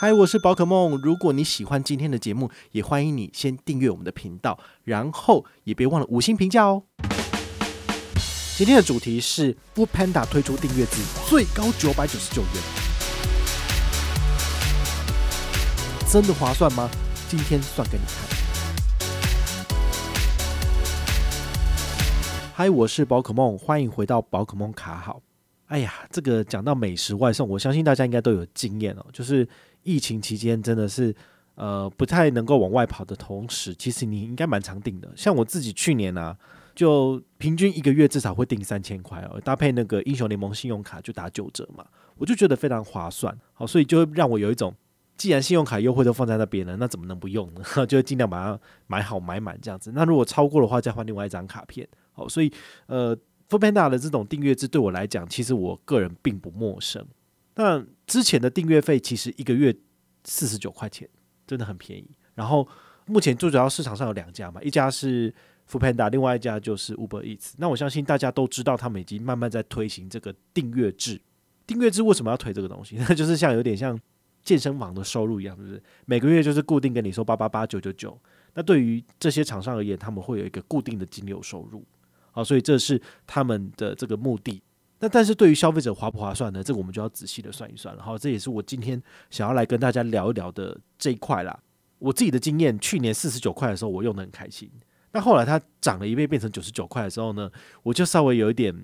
嗨，我是宝可梦。如果你喜欢今天的节目，也欢迎你先订阅我们的频道，然后也别忘了五星评价哦。今天的主题是 f o o Panda 推出订阅制，最高九百九十九元，真的划算吗？今天算给你看。嗨，我是宝可梦，欢迎回到宝可梦卡好。哎呀，这个讲到美食外送，我相信大家应该都有经验哦，就是。疫情期间真的是，呃，不太能够往外跑的同时，其实你应该蛮常订的。像我自己去年啊，就平均一个月至少会订三千块哦，搭配那个英雄联盟信用卡就打九折嘛，我就觉得非常划算。好，所以就让我有一种，既然信用卡优惠都放在那边了，那怎么能不用呢？就尽量把它买好买满这样子。那如果超过的话，再换另外一张卡片。好，所以呃 f o o p a n d a 的这种订阅制对我来讲，其实我个人并不陌生。那之前的订阅费其实一个月四十九块钱，真的很便宜。然后目前最主要市场上有两家嘛，一家是 Funda，另外一家就是 Uber Eats。那我相信大家都知道，他们已经慢慢在推行这个订阅制。订阅制为什么要推这个东西？那就是像有点像健身房的收入一样，是不是？每个月就是固定跟你说八八八九九九。那对于这些厂商而言，他们会有一个固定的金流收入。好，所以这是他们的这个目的。那但是对于消费者划不划算呢？这个我们就要仔细的算一算了。好，这也是我今天想要来跟大家聊一聊的这一块啦。我自己的经验，去年四十九块的时候，我用得很开心。那后来它涨了一倍，变成九十九块的时候呢，我就稍微有一点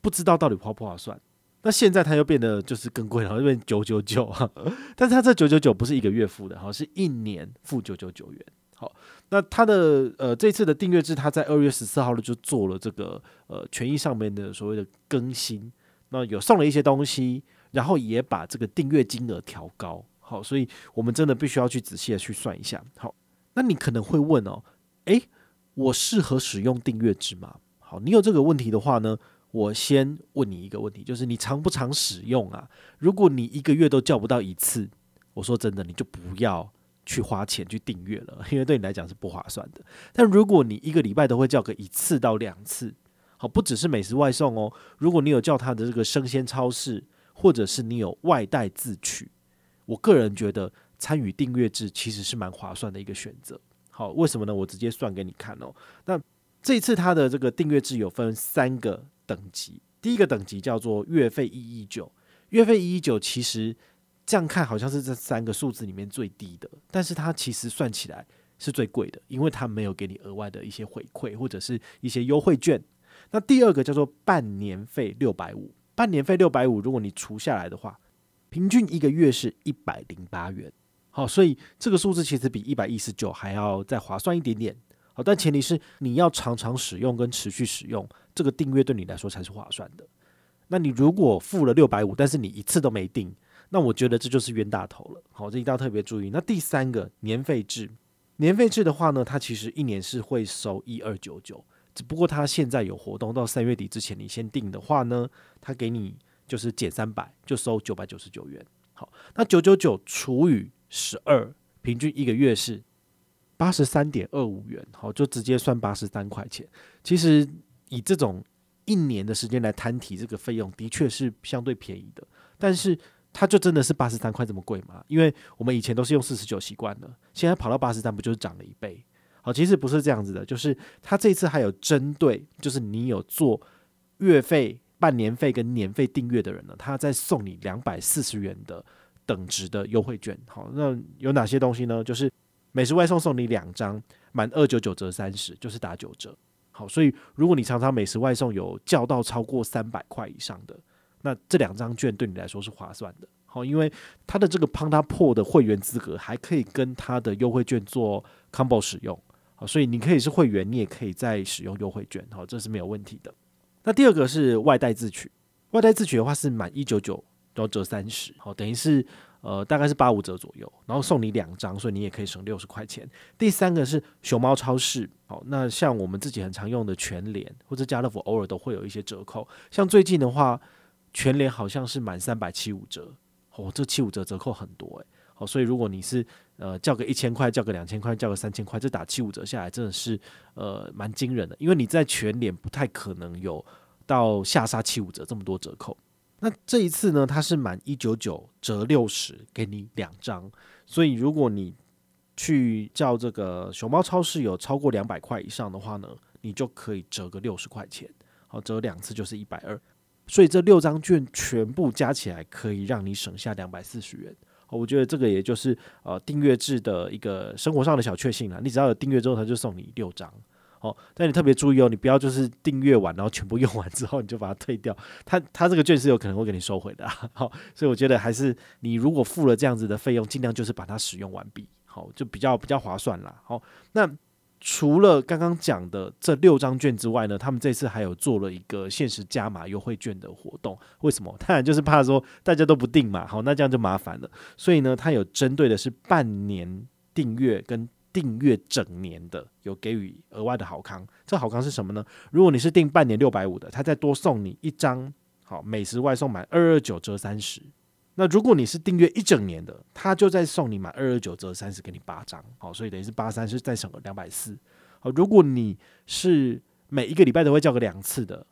不知道到底划不划算。那现在它又变得就是更贵了，又变九九九哈。但是它这九九九不是一个月付的，好，是一年付九九九元。好，那它的呃这次的订阅制，它在二月十四号呢就做了这个呃权益上面的所谓的更新，那有送了一些东西，然后也把这个订阅金额调高。好，所以我们真的必须要去仔细的去算一下。好，那你可能会问哦，诶，我适合使用订阅制吗？好，你有这个问题的话呢，我先问你一个问题，就是你常不常使用啊？如果你一个月都叫不到一次，我说真的，你就不要。去花钱去订阅了，因为对你来讲是不划算的。但如果你一个礼拜都会叫个一次到两次，好，不只是美食外送哦。如果你有叫他的这个生鲜超市，或者是你有外带自取，我个人觉得参与订阅制其实是蛮划算的一个选择。好，为什么呢？我直接算给你看哦。那这一次它的这个订阅制有分三个等级，第一个等级叫做月费一一九，月费一一九其实。这样看好像是这三个数字里面最低的，但是它其实算起来是最贵的，因为它没有给你额外的一些回馈或者是一些优惠券。那第二个叫做半年费六百五，半年费六百五，如果你除下来的话，平均一个月是一百零八元。好，所以这个数字其实比一百一十九还要再划算一点点。好，但前提是你要常常使用跟持续使用，这个订阅对你来说才是划算的。那你如果付了六百五，但是你一次都没订。那我觉得这就是冤大头了，好，这一定要特别注意。那第三个年费制，年费制的话呢，它其实一年是会收一二九九，只不过它现在有活动，到三月底之前你先订的话呢，它给你就是减三百，就收九百九十九元。好，那九九九除以十二，平均一个月是八十三点二五元，好，就直接算八十三块钱。其实以这种一年的时间来摊提这个费用，的确是相对便宜的，但是。它就真的是八十三块这么贵吗？因为我们以前都是用四十九习惯了，现在跑到八十三，不就是涨了一倍？好，其实不是这样子的，就是它这次还有针对，就是你有做月费、半年费跟年费订阅的人呢，他再送你两百四十元的等值的优惠券。好，那有哪些东西呢？就是美食外送送你两张，满二九九折三十，就是打九折。好，所以如果你常常美食外送有叫到超过三百块以上的。那这两张券对你来说是划算的，好，因为它的这个 Panda 的会员资格还可以跟它的优惠券做 combo 使用，好，所以你可以是会员，你也可以再使用优惠券，好，这是没有问题的。那第二个是外带自取，外带自取的话是满一九九都要折三十，好，等于是呃大概是八五折左右，然后送你两张，所以你也可以省六十块钱。第三个是熊猫超市，好，那像我们自己很常用的全联或者家乐福，偶尔都会有一些折扣，像最近的话。全联好像是满三百七五折，哦，这七五折折扣很多诶。好，所以如果你是呃叫个一千块，叫个两千块，叫个三千块，这打七五折下来真的是呃蛮惊人的，因为你在全脸不太可能有到下杀七五折这么多折扣。那这一次呢，它是满一九九折六十，给你两张。所以如果你去叫这个熊猫超市有超过两百块以上的话呢，你就可以折个六十块钱。好，折两次就是一百二。所以这六张券全部加起来可以让你省下两百四十元。我觉得这个也就是呃订阅制的一个生活上的小确幸了。你只要有订阅之后，他就送你六张。哦，但你特别注意哦，你不要就是订阅完然后全部用完之后你就把它退掉，他他这个券是有可能会给你收回的。好，所以我觉得还是你如果付了这样子的费用，尽量就是把它使用完毕，好，就比较比较划算啦。好，那除了刚刚讲的这六张券之外呢，他们这次还有做了一个限时加码优惠券的活动。为什么？当然就是怕说大家都不订嘛，好，那这样就麻烦了。所以呢，它有针对的是半年订阅跟。订阅整年的有给予额外的好康，这好康是什么呢？如果你是订半年六百五的，他再多送你一张好美食外送满二二九折三十。那如果你是订阅一整年的，他就再送你满二二九折三十，给你八张。好，所以等于是八三是再省了两百四。好，如果你是每一个礼拜都会叫个两次的，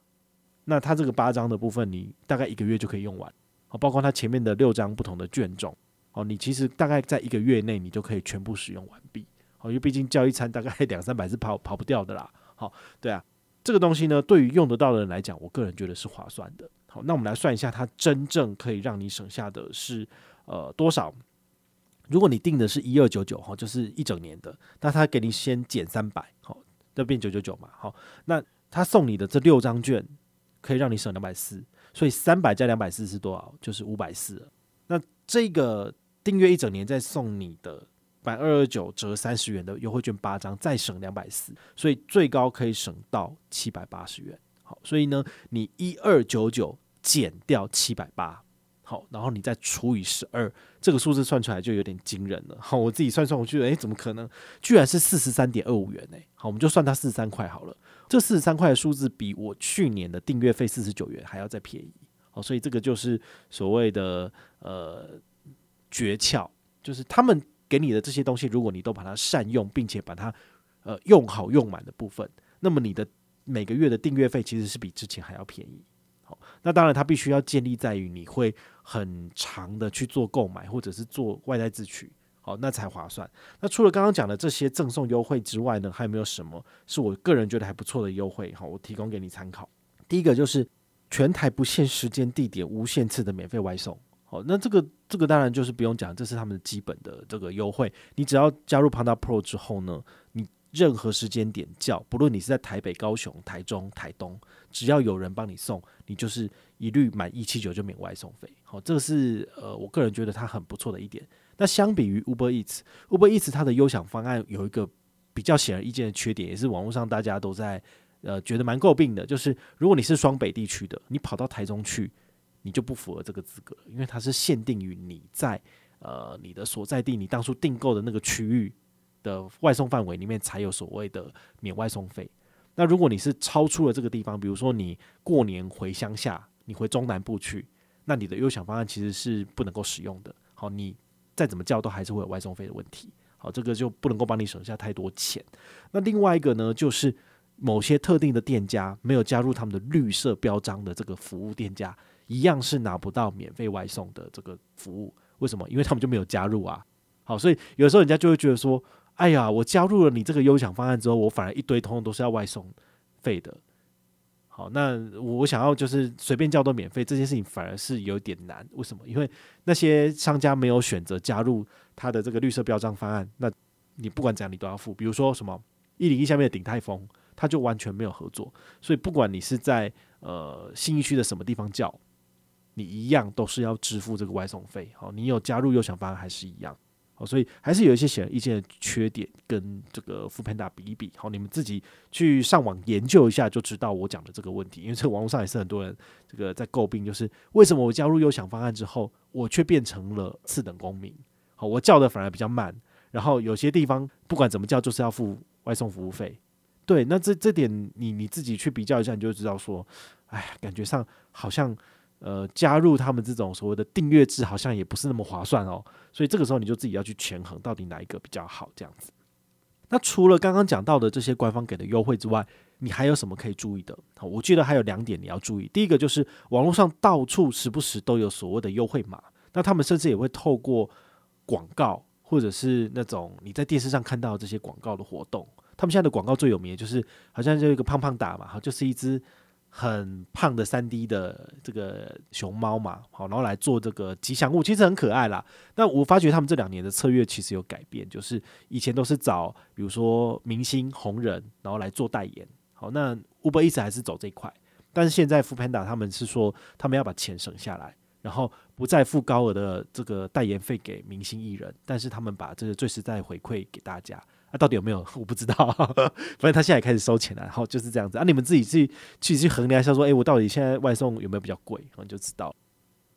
那他这个八张的部分，你大概一个月就可以用完。好，包括他前面的六张不同的券种，好，你其实大概在一个月内你就可以全部使用完毕。好因为毕竟叫一餐大概两三百是跑跑不掉的啦。好，对啊，这个东西呢，对于用得到的人来讲，我个人觉得是划算的。好，那我们来算一下，它真正可以让你省下的是呃多少？如果你定的是一二九九哈，就是一整年的，那他给你先减三百，好，就变九九九嘛。好，那他送你的这六张券可以让你省两百四，所以三百加两百四是多少？就是五百四。那这个订阅一整年再送你的。满二二九折三十元的优惠券八张，再省两百四，所以最高可以省到七百八十元。好，所以呢，你一二九九减掉七百八，好，然后你再除以十二，这个数字算出来就有点惊人了。好，我自己算算，我觉得，诶，怎么可能？居然是四十三点二五元呢？好，我们就算它四十三块好了。这四十三块的数字比我去年的订阅费四十九元还要再便宜。好，所以这个就是所谓的呃诀窍，就是他们。给你的这些东西，如果你都把它善用，并且把它呃用好用满的部分，那么你的每个月的订阅费其实是比之前还要便宜。那当然它必须要建立在于你会很长的去做购买，或者是做外在自取，好，那才划算。那除了刚刚讲的这些赠送优惠之外呢，还有没有什么是我个人觉得还不错的优惠？好，我提供给你参考。第一个就是全台不限时间地点、无限次的免费外送。好，那这个这个当然就是不用讲，这是他们的基本的这个优惠。你只要加入 Panda Pro 之后呢，你任何时间点叫，不论你是在台北、高雄、台中、台东，只要有人帮你送，你就是一律满一七九就免外送费。好，这个是呃我个人觉得它很不错的一点。那相比于 Uber Eats，Uber Eats 它的优享方案有一个比较显而易见的缺点，也是网络上大家都在呃觉得蛮诟病的，就是如果你是双北地区的，你跑到台中去。你就不符合这个资格，因为它是限定于你在呃你的所在地，你当初订购的那个区域的外送范围里面才有所谓的免外送费。那如果你是超出了这个地方，比如说你过年回乡下，你回中南部去，那你的优享方案其实是不能够使用的。好，你再怎么叫都还是会有外送费的问题。好，这个就不能够帮你省下太多钱。那另外一个呢，就是某些特定的店家没有加入他们的绿色标章的这个服务店家。一样是拿不到免费外送的这个服务，为什么？因为他们就没有加入啊。好，所以有时候人家就会觉得说：“哎呀，我加入了你这个优享方案之后，我反而一堆通通都是要外送费的。”好，那我想要就是随便叫都免费，这件事情反而是有点难。为什么？因为那些商家没有选择加入他的这个绿色标章方案，那你不管怎样你都要付。比如说什么一零一下面的鼎泰丰，他就完全没有合作，所以不管你是在呃新一区的什么地方叫。你一样都是要支付这个外送费，好，你有加入优享方案还是一样，哦，所以还是有一些显而易见的缺点，跟这个 f o o Panda 比一比，好，你们自己去上网研究一下就知道我讲的这个问题，因为这个网络上也是很多人这个在诟病，就是为什么我加入优享方案之后，我却变成了次等公民，好，我叫的反而比较慢，然后有些地方不管怎么叫就是要付外送服务费，对，那这这点你你自己去比较一下，你就知道说，哎，感觉上好像。呃，加入他们这种所谓的订阅制，好像也不是那么划算哦。所以这个时候你就自己要去权衡，到底哪一个比较好这样子。那除了刚刚讲到的这些官方给的优惠之外，你还有什么可以注意的？好，我觉得还有两点你要注意。第一个就是网络上到处时不时都有所谓的优惠码，那他们甚至也会透过广告或者是那种你在电视上看到这些广告的活动。他们现在的广告最有名的就是好像就一个胖胖打嘛，好，就是一只很胖的三 D 的这个熊猫嘛，好，然后来做这个吉祥物，其实很可爱啦。那我发觉他们这两年的策略其实有改变，就是以前都是找比如说明星红人，然后来做代言。好，那 Uber 一直还是走这一块，但是现在 f o o Panda 他们是说，他们要把钱省下来，然后不再付高额的这个代言费给明星艺人，但是他们把这个最实在回馈给大家。到底有没有？我不知道。反正他现在也开始收钱了，然后就是这样子啊。你们自己去去去衡量一下，说，哎，我到底现在外送有没有比较贵？然后你就知道。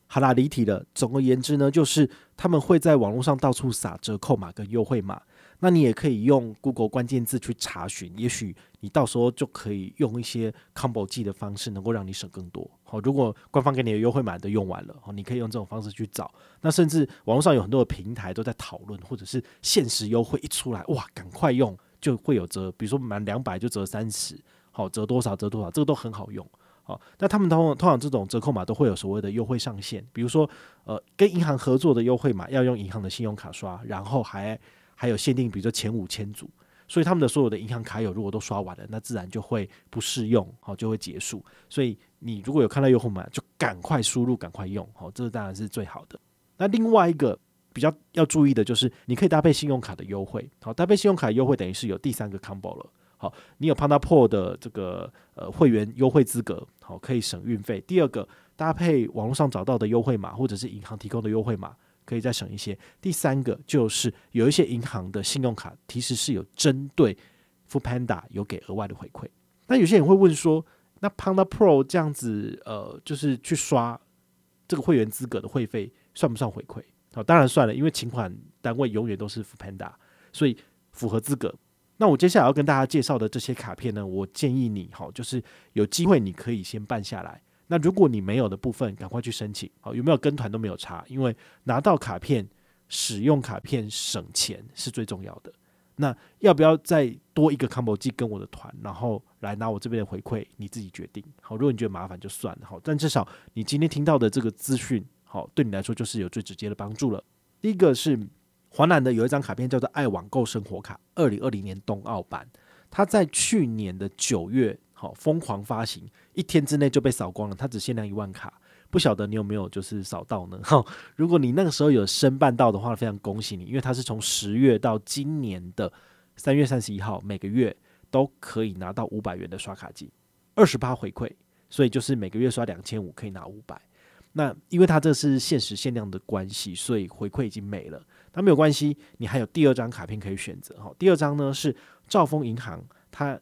好啦，离题了。总而言之呢，就是他们会在网络上到处撒折扣码跟优惠码。那你也可以用 Google 关键字去查询，也许你到时候就可以用一些 Combo 记的方式，能够让你省更多。好，如果官方给你的优惠码都用完了，好，你可以用这种方式去找。那甚至网络上有很多的平台都在讨论，或者是限时优惠一出来，哇，赶快用就会有折，比如说满两百就折三十，好，折多少折多少，这个都很好用。好，那他们通通常这种折扣码都会有所谓的优惠上限，比如说呃，跟银行合作的优惠码要用银行的信用卡刷，然后还。还有限定，比如说前五千组，所以他们的所有的银行卡友如果都刷完了，那自然就会不适用，好，就会结束。所以你如果有看到优惠码，就赶快输入，赶快用，好，这当然是最好的。那另外一个比较要注意的就是，你可以搭配信用卡的优惠，好，搭配信用卡优惠等于是有第三个 combo 了，好，你有 PandaPro 的这个呃会员优惠资格，好，可以省运费。第二个，搭配网络上找到的优惠码或者是银行提供的优惠码。可以再省一些。第三个就是有一些银行的信用卡其实是有针对 f o o Panda 有给额外的回馈。那有些人会问说，那 Panda Pro 这样子，呃，就是去刷这个会员资格的会费算不算回馈？好，当然算了，因为请款单位永远都是 f o o Panda，所以符合资格。那我接下来要跟大家介绍的这些卡片呢，我建议你，哈，就是有机会你可以先办下来。那如果你没有的部分，赶快去申请。好，有没有跟团都没有差，因为拿到卡片、使用卡片省钱是最重要的。那要不要再多一个 combo 记跟我的团，然后来拿我这边的回馈，你自己决定。好，如果你觉得麻烦就算了。好，但至少你今天听到的这个资讯，好，对你来说就是有最直接的帮助了。第一个是华南的有一张卡片叫做“爱网购生活卡”，二零二零年冬奥版，它在去年的九月。好，疯狂发行，一天之内就被扫光了。它只限量一万卡，不晓得你有没有就是扫到呢？哈，如果你那个时候有申办到的话，非常恭喜你，因为它是从十月到今年的三月三十一号，每个月都可以拿到五百元的刷卡金，二十八回馈，所以就是每个月刷两千五可以拿五百。那因为它这是限时限量的关系，所以回馈已经没了。那没有关系，你还有第二张卡片可以选择。哈，第二张呢是兆丰银行，它。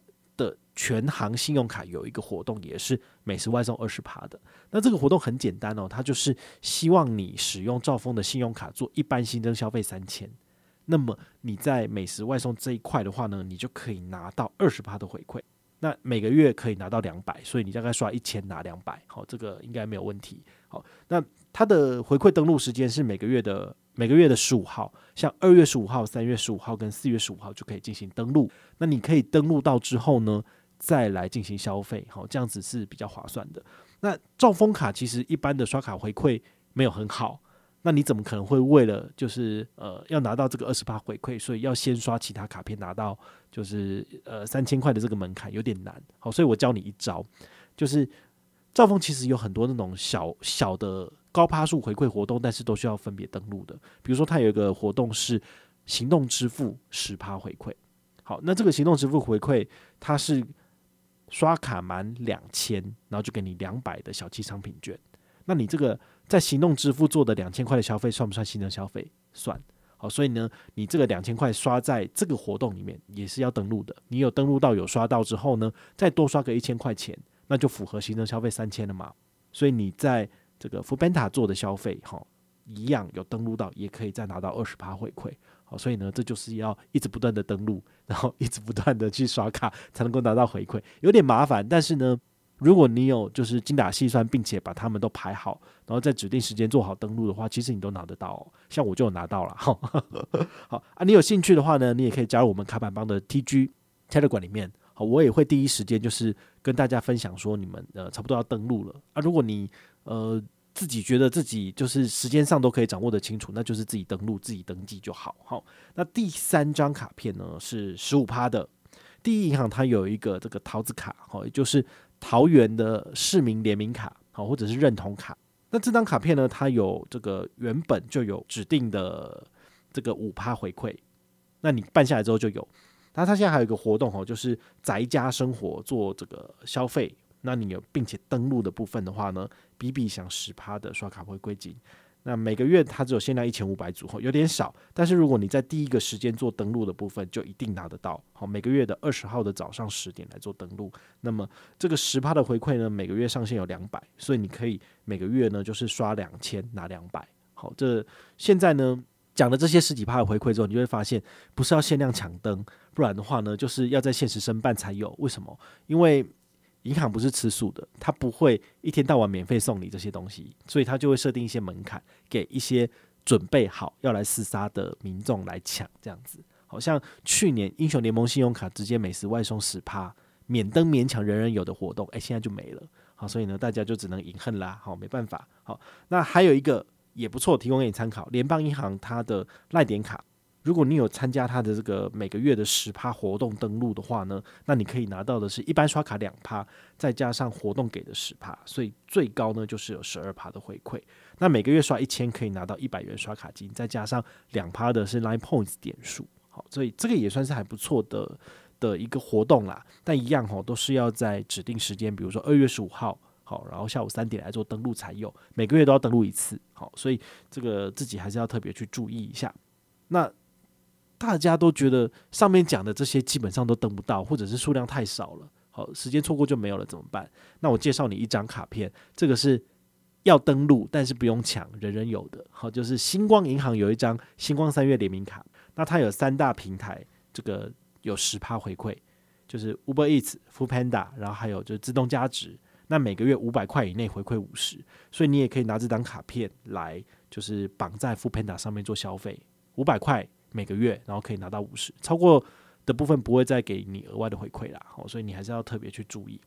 全行信用卡有一个活动，也是美食外送二十趴的。那这个活动很简单哦，它就是希望你使用兆丰的信用卡做一般新增消费三千，那么你在美食外送这一块的话呢，你就可以拿到二十趴的回馈。那每个月可以拿到两百，所以你大概刷一千拿两百，好，这个应该没有问题。好，那它的回馈登录时间是每个月的。每个月的十五号，像二月十五号、三月十五号跟四月十五号就可以进行登录。那你可以登录到之后呢，再来进行消费，好，这样子是比较划算的。那兆丰卡其实一般的刷卡回馈没有很好，那你怎么可能会为了就是呃要拿到这个二十八回馈，所以要先刷其他卡片拿到就是呃三千块的这个门槛有点难。好，所以我教你一招，就是兆丰其实有很多那种小小的。高趴数回馈活动，但是都需要分别登录的。比如说，它有一个活动是行动支付十趴回馈。好，那这个行动支付回馈，它是刷卡满两千，然后就给你两百的小七商品券。那你这个在行动支付做的两千块的消费，算不算新增消费？算。好，所以呢，你这个两千块刷在这个活动里面也是要登录的。你有登录到有刷到之后呢，再多刷个一千块钱，那就符合新增消费三千了嘛。所以你在这个 Foodpanda 做的消费，哈，一样有登录到，也可以再拿到二十趴回馈，好，所以呢，这就是要一直不断的登录，然后一直不断的去刷卡，才能够拿到回馈，有点麻烦。但是呢，如果你有就是精打细算，并且把他们都排好，然后在指定时间做好登录的话，其实你都拿得到。像我就有拿到了，好啊，你有兴趣的话呢，你也可以加入我们卡板帮的 TG Telegram 里面。好，我也会第一时间就是跟大家分享说，你们呃差不多要登录了啊。如果你呃自己觉得自己就是时间上都可以掌握得清楚，那就是自己登录、自己登记就好。好，那第三张卡片呢是十五趴的，第一银行它有一个这个桃子卡，好，也就是桃园的市民联名卡，好，或者是认同卡。那这张卡片呢，它有这个原本就有指定的这个五趴回馈，那你办下来之后就有。那它现在还有一个活动哦，就是宅家生活做这个消费，那你有并且登录的部分的话呢，比比享十趴的刷卡回馈金。那每个月它只有限量一千五百组，有点少。但是如果你在第一个时间做登录的部分，就一定拿得到。好，每个月的二十号的早上十点来做登录。那么这个十趴的回馈呢，每个月上限有两百，所以你可以每个月呢就是刷两千拿两百。好，这现在呢讲了这些十几趴的回馈之后，你就会发现不是要限量抢登，不然的话呢就是要在限时申办才有。为什么？因为银行不是吃素的，它不会一天到晚免费送你这些东西，所以它就会设定一些门槛，给一些准备好要来厮杀的民众来抢。这样子，好像去年英雄联盟信用卡直接每时外送十趴，免登免抢人人有的活动，哎，现在就没了。好，所以呢，大家就只能饮恨啦。好，没办法。好，那还有一个也不错，提供给你参考，联邦银行它的赖点卡。如果你有参加他的这个每个月的十趴活动登录的话呢，那你可以拿到的是一般刷卡两趴，再加上活动给的十趴，所以最高呢就是有十二趴的回馈。那每个月刷一千可以拿到一百元刷卡金，再加上两趴的是 Line Points 点数。好，所以这个也算是还不错的的一个活动啦。但一样吼，都是要在指定时间，比如说二月十五号，好，然后下午三点来做登录才有。每个月都要登录一次，好，所以这个自己还是要特别去注意一下。那大家都觉得上面讲的这些基本上都登不到，或者是数量太少了。好，时间错过就没有了，怎么办？那我介绍你一张卡片，这个是要登录，但是不用抢，人人有的。好，就是星光银行有一张星光三月联名卡，那它有三大平台，这个有十趴回馈，就是 Uber Eats、Fu Panda，然后还有就是自动加值，那每个月五百块以内回馈五十，所以你也可以拿这张卡片来，就是绑在 Fu Panda 上面做消费，五百块。每个月，然后可以拿到五十，超过的部分不会再给你额外的回馈啦。好，所以你还是要特别去注意。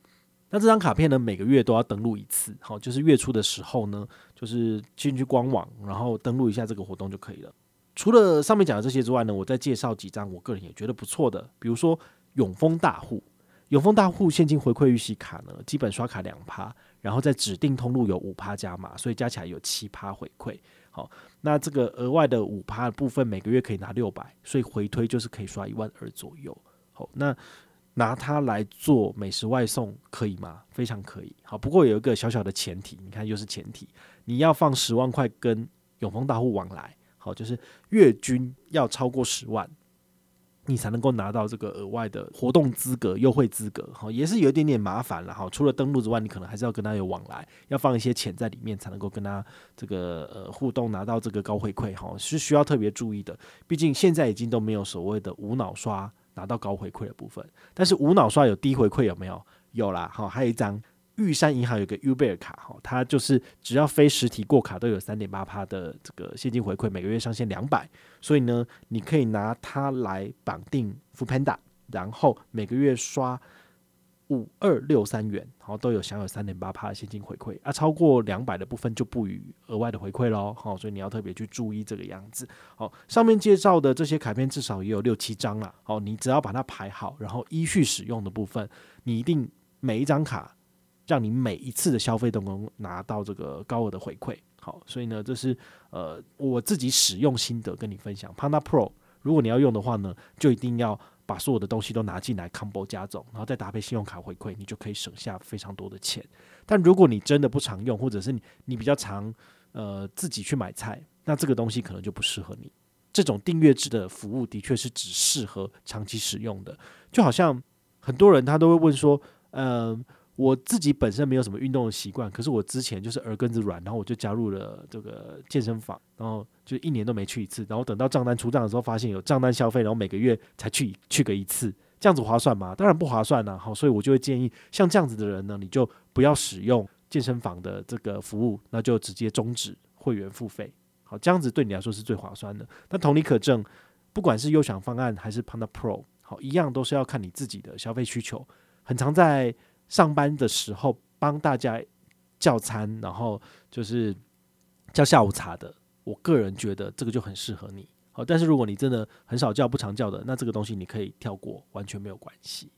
那这张卡片呢，每个月都要登录一次，好，就是月初的时候呢，就是进去官网，然后登录一下这个活动就可以了。除了上面讲的这些之外呢，我再介绍几张我个人也觉得不错的，比如说永丰大户，永丰大户现金回馈预习卡呢，基本刷卡两趴，然后在指定通路有五趴加码，所以加起来有七趴回馈。好，那这个额外的五趴的部分，每个月可以拿六百，所以回推就是可以刷一万二左右。好，那拿它来做美食外送可以吗？非常可以。好，不过有一个小小的前提，你看又是前提，你要放十万块跟永丰大户往来，好，就是月均要超过十万。你才能够拿到这个额外的活动资格、优惠资格，哈，也是有一点点麻烦了，哈。除了登录之外，你可能还是要跟他有往来，要放一些钱在里面，才能够跟他这个呃互动，拿到这个高回馈，哈，是需要特别注意的。毕竟现在已经都没有所谓的无脑刷拿到高回馈的部分，但是无脑刷有低回馈有没有？有啦，哈，还有一张。玉山银行有个 Uber 卡哈，它就是只要非实体过卡都有三点八趴的这个现金回馈，每个月上限两百，所以呢，你可以拿它来绑定富 panda，然后每个月刷五二六三元，然后都有享有三点八趴的现金回馈，啊，超过两百的部分就不予额外的回馈喽，好，所以你要特别去注意这个样子。好，上面介绍的这些卡片至少也有六七张了，好，你只要把它排好，然后依序使用的部分，你一定每一张卡。让你每一次的消费都能拿到这个高额的回馈，好，所以呢，这是呃我自己使用心得跟你分享。Panda Pro，如果你要用的话呢，就一定要把所有的东西都拿进来 combo 加总，然后再搭配信用卡回馈，你就可以省下非常多的钱。但如果你真的不常用，或者是你你比较常呃自己去买菜，那这个东西可能就不适合你。这种订阅制的服务的确是只适合长期使用的，就好像很多人他都会问说，嗯、我自己本身没有什么运动的习惯，可是我之前就是耳根子软，然后我就加入了这个健身房，然后就一年都没去一次，然后等到账单出账的时候，发现有账单消费，然后每个月才去去个一次，这样子划算吗？当然不划算啦、好，所以我就会建议像这样子的人呢，你就不要使用健身房的这个服务，那就直接终止会员付费。好，这样子对你来说是最划算的。但同理可证，不管是优享方案还是 Panda Pro。好，一样都是要看你自己的消费需求。很常在上班的时候帮大家叫餐，然后就是叫下午茶的。我个人觉得这个就很适合你。好，但是如果你真的很少叫、不常叫的，那这个东西你可以跳过，完全没有关系。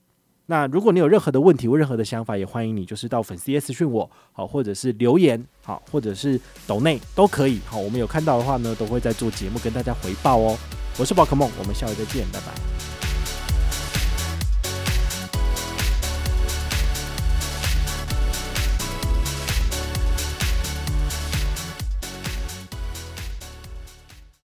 那如果你有任何的问题或任何的想法，也欢迎你就是到粉丝页私讯我，好，或者是留言，好，或者是抖内都可以。好，我们有看到的话呢，都会在做节目跟大家回报哦。我是宝可梦，我们下回再见，拜拜。